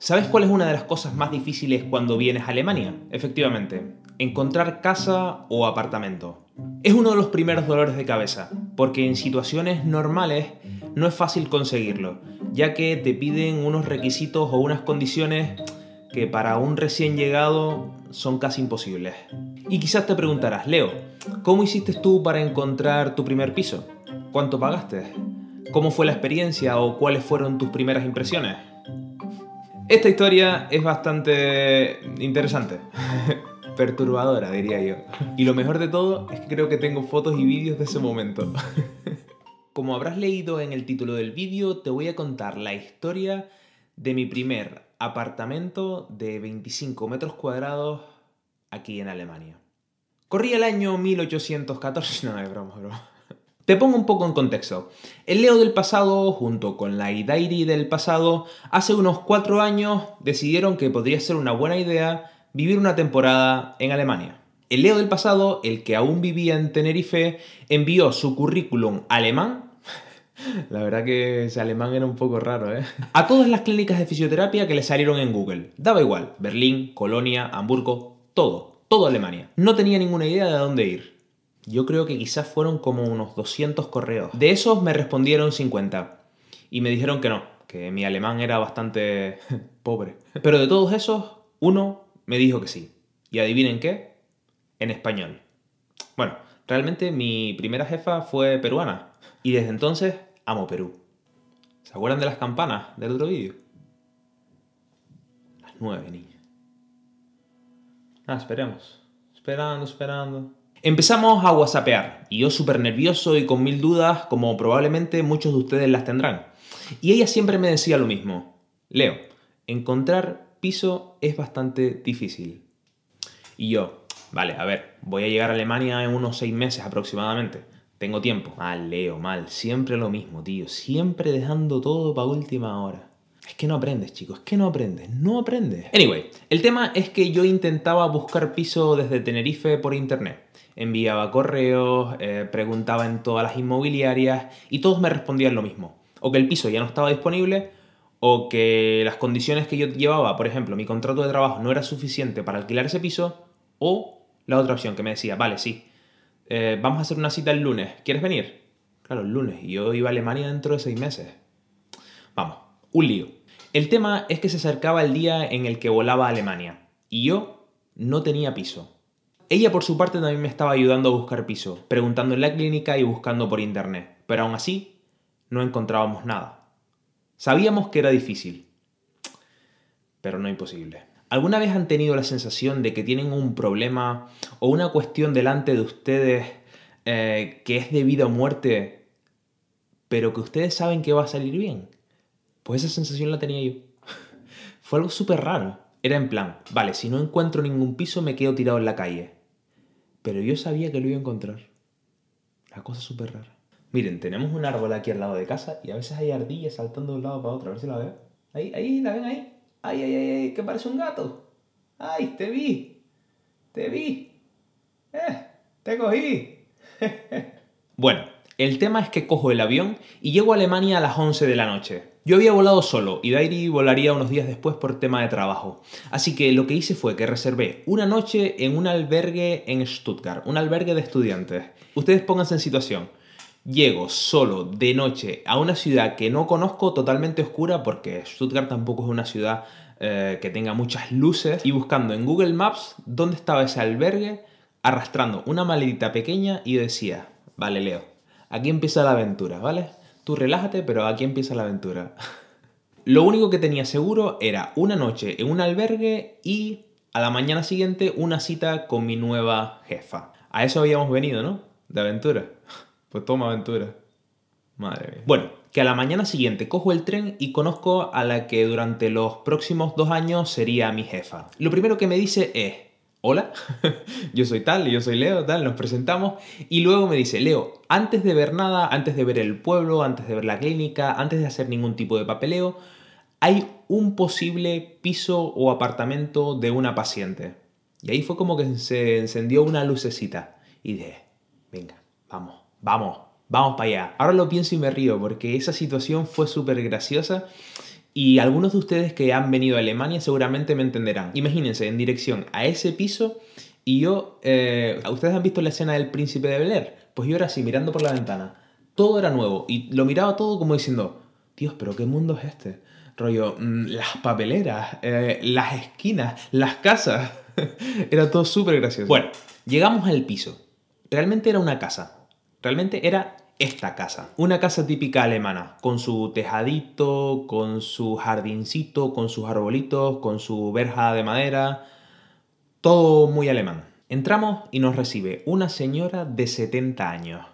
¿Sabes cuál es una de las cosas más difíciles cuando vienes a Alemania? Efectivamente, encontrar casa o apartamento. Es uno de los primeros dolores de cabeza, porque en situaciones normales no es fácil conseguirlo, ya que te piden unos requisitos o unas condiciones que para un recién llegado son casi imposibles. Y quizás te preguntarás, Leo, ¿cómo hiciste tú para encontrar tu primer piso? ¿Cuánto pagaste? ¿Cómo fue la experiencia o cuáles fueron tus primeras impresiones? Esta historia es bastante interesante. Perturbadora, diría yo. Y lo mejor de todo es que creo que tengo fotos y vídeos de ese momento. Como habrás leído en el título del vídeo, te voy a contar la historia de mi primer apartamento de 25 metros cuadrados aquí en Alemania. Corría el año 1814, no, es broma, broma. Te pongo un poco en contexto. El Leo del pasado, junto con la Idairi del pasado, hace unos cuatro años decidieron que podría ser una buena idea vivir una temporada en Alemania. El Leo del pasado, el que aún vivía en Tenerife, envió su currículum alemán la verdad que ese alemán era un poco raro, ¿eh? A todas las clínicas de fisioterapia que le salieron en Google. Daba igual, Berlín, Colonia, Hamburgo, todo, todo Alemania. No tenía ninguna idea de dónde ir. Yo creo que quizás fueron como unos 200 correos. De esos me respondieron 50. Y me dijeron que no, que mi alemán era bastante pobre. Pero de todos esos, uno me dijo que sí. ¿Y adivinen qué? En español. Bueno, realmente mi primera jefa fue peruana. Y desde entonces amo Perú. ¿Se acuerdan de las campanas del otro vídeo? Las nueve, niña. Ah, esperemos. Esperando, esperando. Empezamos a whatsappear y yo súper nervioso y con mil dudas como probablemente muchos de ustedes las tendrán. Y ella siempre me decía lo mismo. Leo, encontrar piso es bastante difícil. Y yo, vale, a ver, voy a llegar a Alemania en unos seis meses aproximadamente. Tengo tiempo. Mal, Leo, mal. Siempre lo mismo, tío. Siempre dejando todo para última hora. Es que no aprendes, chicos. Es que no aprendes. No aprendes. Anyway, el tema es que yo intentaba buscar piso desde Tenerife por internet. Enviaba correos, eh, preguntaba en todas las inmobiliarias y todos me respondían lo mismo. O que el piso ya no estaba disponible, o que las condiciones que yo llevaba, por ejemplo, mi contrato de trabajo no era suficiente para alquilar ese piso, o la otra opción que me decía, vale, sí, eh, vamos a hacer una cita el lunes, ¿quieres venir? Claro, el lunes, y yo iba a Alemania dentro de seis meses. Vamos, un lío. El tema es que se acercaba el día en el que volaba a Alemania, y yo no tenía piso. Ella por su parte también me estaba ayudando a buscar piso, preguntando en la clínica y buscando por internet, pero aún así no encontrábamos nada. Sabíamos que era difícil, pero no imposible. ¿Alguna vez han tenido la sensación de que tienen un problema o una cuestión delante de ustedes eh, que es de vida o muerte, pero que ustedes saben que va a salir bien? Pues esa sensación la tenía yo. Fue algo súper raro. Era en plan, vale, si no encuentro ningún piso me quedo tirado en la calle. Pero yo sabía que lo iba a encontrar. La cosa súper rara. Miren, tenemos un árbol aquí al lado de casa y a veces hay ardillas saltando de un lado para otro. A ver si la ven. Ahí, ahí, la ven ahí. ¡Ay, ay, ay, ay! Que parece un gato. ¡Ay, te vi! ¡Te vi! ¡Eh! ¡Te cogí! bueno, el tema es que cojo el avión y llego a Alemania a las 11 de la noche. Yo había volado solo y Dairi volaría unos días después por tema de trabajo. Así que lo que hice fue que reservé una noche en un albergue en Stuttgart, un albergue de estudiantes. Ustedes pónganse en situación. Llego solo de noche a una ciudad que no conozco totalmente oscura porque Stuttgart tampoco es una ciudad eh, que tenga muchas luces y buscando en Google Maps dónde estaba ese albergue, arrastrando una maletita pequeña y decía, vale Leo, aquí empieza la aventura, ¿vale? Tú relájate, pero aquí empieza la aventura. Lo único que tenía seguro era una noche en un albergue y a la mañana siguiente una cita con mi nueva jefa. A eso habíamos venido, ¿no? De aventura. Pues toma aventura. Madre mía. Bueno, que a la mañana siguiente cojo el tren y conozco a la que durante los próximos dos años sería mi jefa. Lo primero que me dice es, hola, yo soy tal, yo soy Leo, tal, nos presentamos y luego me dice, Leo, antes de ver nada, antes de ver el pueblo, antes de ver la clínica, antes de hacer ningún tipo de papeleo, hay un posible piso o apartamento de una paciente. Y ahí fue como que se encendió una lucecita y dije, venga, vamos vamos, vamos para allá. Ahora lo pienso y me río porque esa situación fue súper graciosa Y algunos de ustedes que han venido a Alemania seguramente me entenderán. Imagínense en dirección a ese piso y yo... Eh, ¿Ustedes han visto la escena del príncipe de Bel Pues yo era así, mirando por la ventana. Todo era nuevo y lo miraba todo como diciendo, Dios, pero ¿qué mundo es este? Rollo, mm, las papeleras, eh, las esquinas, las casas. era todo súper gracioso. Bueno, llegamos al piso. Realmente era una casa. Realmente era esta casa. Una casa típica alemana, con su tejadito, con su jardincito, con sus arbolitos, con su verja de madera. Todo muy alemán. Entramos y nos recibe una señora de 70 años.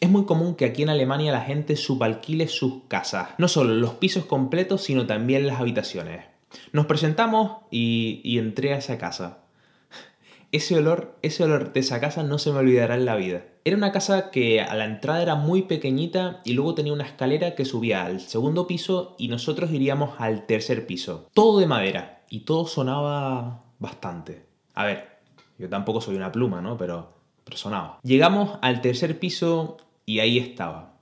Es muy común que aquí en Alemania la gente subalquile sus casas, no solo los pisos completos, sino también las habitaciones. Nos presentamos y, y entré a esa casa. Ese olor, ese olor de esa casa no se me olvidará en la vida. Era una casa que a la entrada era muy pequeñita y luego tenía una escalera que subía al segundo piso y nosotros iríamos al tercer piso. Todo de madera y todo sonaba bastante. A ver, yo tampoco soy una pluma, ¿no? Pero, pero sonaba. Llegamos al tercer piso y ahí estaba.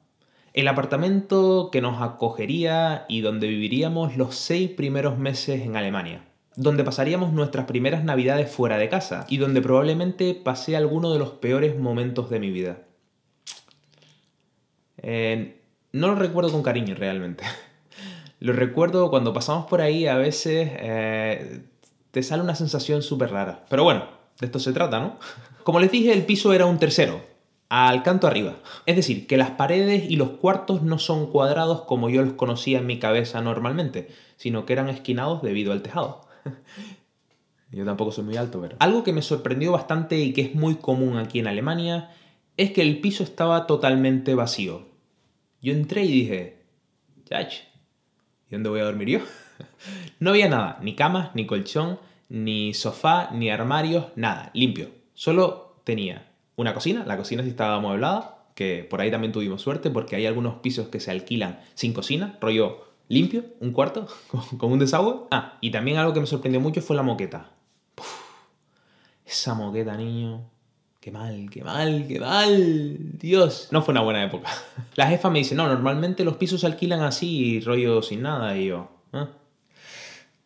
El apartamento que nos acogería y donde viviríamos los seis primeros meses en Alemania donde pasaríamos nuestras primeras navidades fuera de casa y donde probablemente pasé alguno de los peores momentos de mi vida. Eh, no lo recuerdo con cariño realmente. Lo recuerdo cuando pasamos por ahí, a veces eh, te sale una sensación súper rara. Pero bueno, de esto se trata, ¿no? Como les dije, el piso era un tercero, al canto arriba. Es decir, que las paredes y los cuartos no son cuadrados como yo los conocía en mi cabeza normalmente, sino que eran esquinados debido al tejado. Yo tampoco soy muy alto, pero... Algo que me sorprendió bastante y que es muy común aquí en Alemania es que el piso estaba totalmente vacío. Yo entré y dije, Chach, ¿y dónde voy a dormir yo? no había nada, ni camas, ni colchón, ni sofá, ni armarios, nada, limpio. Solo tenía una cocina, la cocina sí estaba amueblada, que por ahí también tuvimos suerte porque hay algunos pisos que se alquilan sin cocina, rollo limpio, un cuarto, con un desagüe. Ah, y también algo que me sorprendió mucho fue la moqueta. esa moqueta, niño. Qué mal, qué mal, qué mal. Dios. No fue una buena época. La jefa me dice, no, normalmente los pisos se alquilan así, rollo sin nada. Y yo, ¿Ah?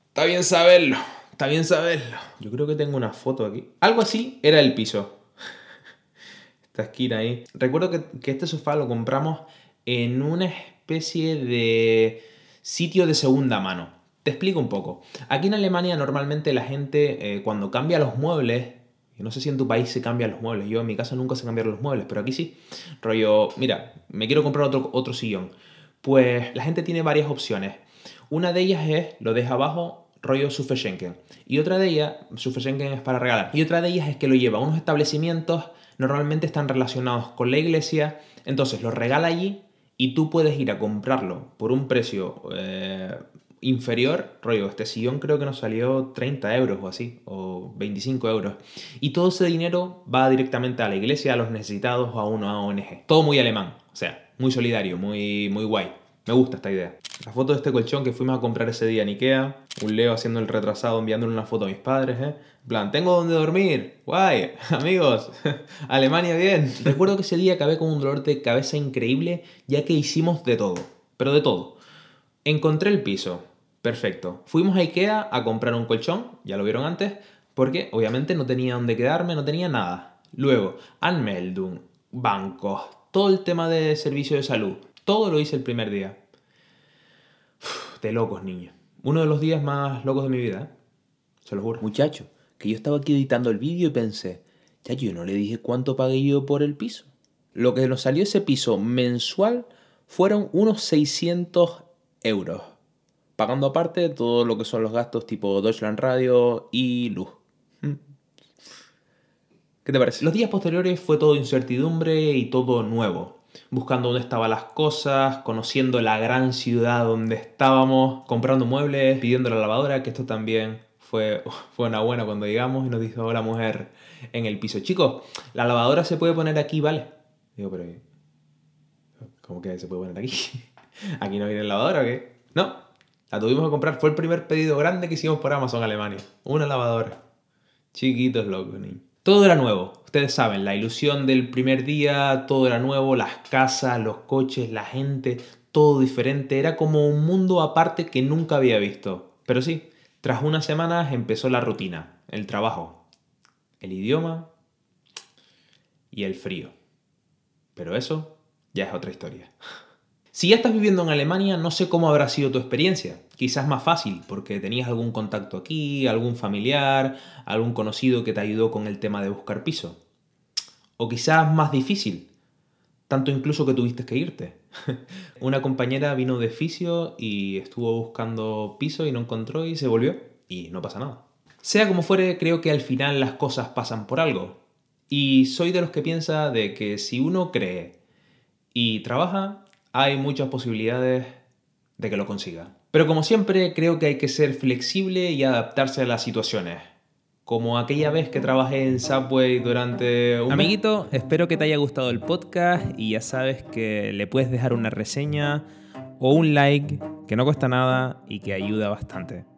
Está bien saberlo, está bien saberlo. Yo creo que tengo una foto aquí. Algo así era el piso. Esta esquina ahí. Recuerdo que, que este sofá lo compramos en una especie de Sitio de segunda mano. Te explico un poco. Aquí en Alemania normalmente la gente eh, cuando cambia los muebles, no sé si en tu país se cambian los muebles, yo en mi casa nunca se cambiaron los muebles, pero aquí sí. Rollo, mira, me quiero comprar otro, otro sillón. Pues la gente tiene varias opciones. Una de ellas es, lo deja abajo, rollo Sufeschenken. Y otra de ellas, Sufeschenken es para regalar. Y otra de ellas es que lo lleva a unos establecimientos, normalmente están relacionados con la iglesia, entonces lo regala allí y tú puedes ir a comprarlo por un precio eh, inferior, rollo, este sillón creo que nos salió 30 euros o así, o 25 euros. Y todo ese dinero va directamente a la iglesia, a los necesitados o a una ONG. Todo muy alemán, o sea, muy solidario, muy, muy guay. Me gusta esta idea. La foto de este colchón que fuimos a comprar ese día en Ikea. Un Leo haciendo el retrasado, enviándole una foto a mis padres, ¿eh? En plan, tengo donde dormir. Guay, amigos. Alemania bien. Recuerdo que ese día acabé con un dolor de cabeza increíble, ya que hicimos de todo. Pero de todo. Encontré el piso. Perfecto. Fuimos a Ikea a comprar un colchón, ya lo vieron antes, porque obviamente no tenía donde quedarme, no tenía nada. Luego, Anmeldung, bancos, todo el tema de servicio de salud todo lo hice el primer día. de locos, niño. Uno de los días más locos de mi vida, ¿eh? Se lo juro. Muchacho, que yo estaba aquí editando el vídeo y pensé, ya yo no le dije cuánto pagué yo por el piso. Lo que nos salió ese piso mensual fueron unos 600 euros. Pagando aparte todo lo que son los gastos tipo Deutschland Radio y luz. ¿Mm? ¿Qué te parece? Los días posteriores fue todo incertidumbre y todo nuevo buscando dónde estaban las cosas, conociendo la gran ciudad donde estábamos, comprando muebles, pidiendo la lavadora, que esto también fue, fue una buena cuando llegamos y nos dijo la mujer en el piso, chicos, la lavadora se puede poner aquí, ¿vale? Digo, pero ¿cómo que se puede poner aquí? ¿Aquí no viene lavadora o qué? No, la tuvimos que comprar, fue el primer pedido grande que hicimos por Amazon Alemania, una lavadora. Chiquitos locos. Todo era nuevo. Ustedes saben, la ilusión del primer día, todo era nuevo, las casas, los coches, la gente, todo diferente, era como un mundo aparte que nunca había visto. Pero sí, tras unas semanas empezó la rutina, el trabajo, el idioma y el frío. Pero eso ya es otra historia. Si ya estás viviendo en Alemania, no sé cómo habrá sido tu experiencia. Quizás más fácil, porque tenías algún contacto aquí, algún familiar, algún conocido que te ayudó con el tema de buscar piso. O quizás más difícil, tanto incluso que tuviste que irte. Una compañera vino de fisio y estuvo buscando piso y no encontró y se volvió y no pasa nada. Sea como fuere, creo que al final las cosas pasan por algo. Y soy de los que piensa de que si uno cree y trabaja, hay muchas posibilidades de que lo consiga. Pero como siempre, creo que hay que ser flexible y adaptarse a las situaciones. Como aquella vez que trabajé en Subway durante un... Amiguito, espero que te haya gustado el podcast y ya sabes que le puedes dejar una reseña o un like que no cuesta nada y que ayuda bastante.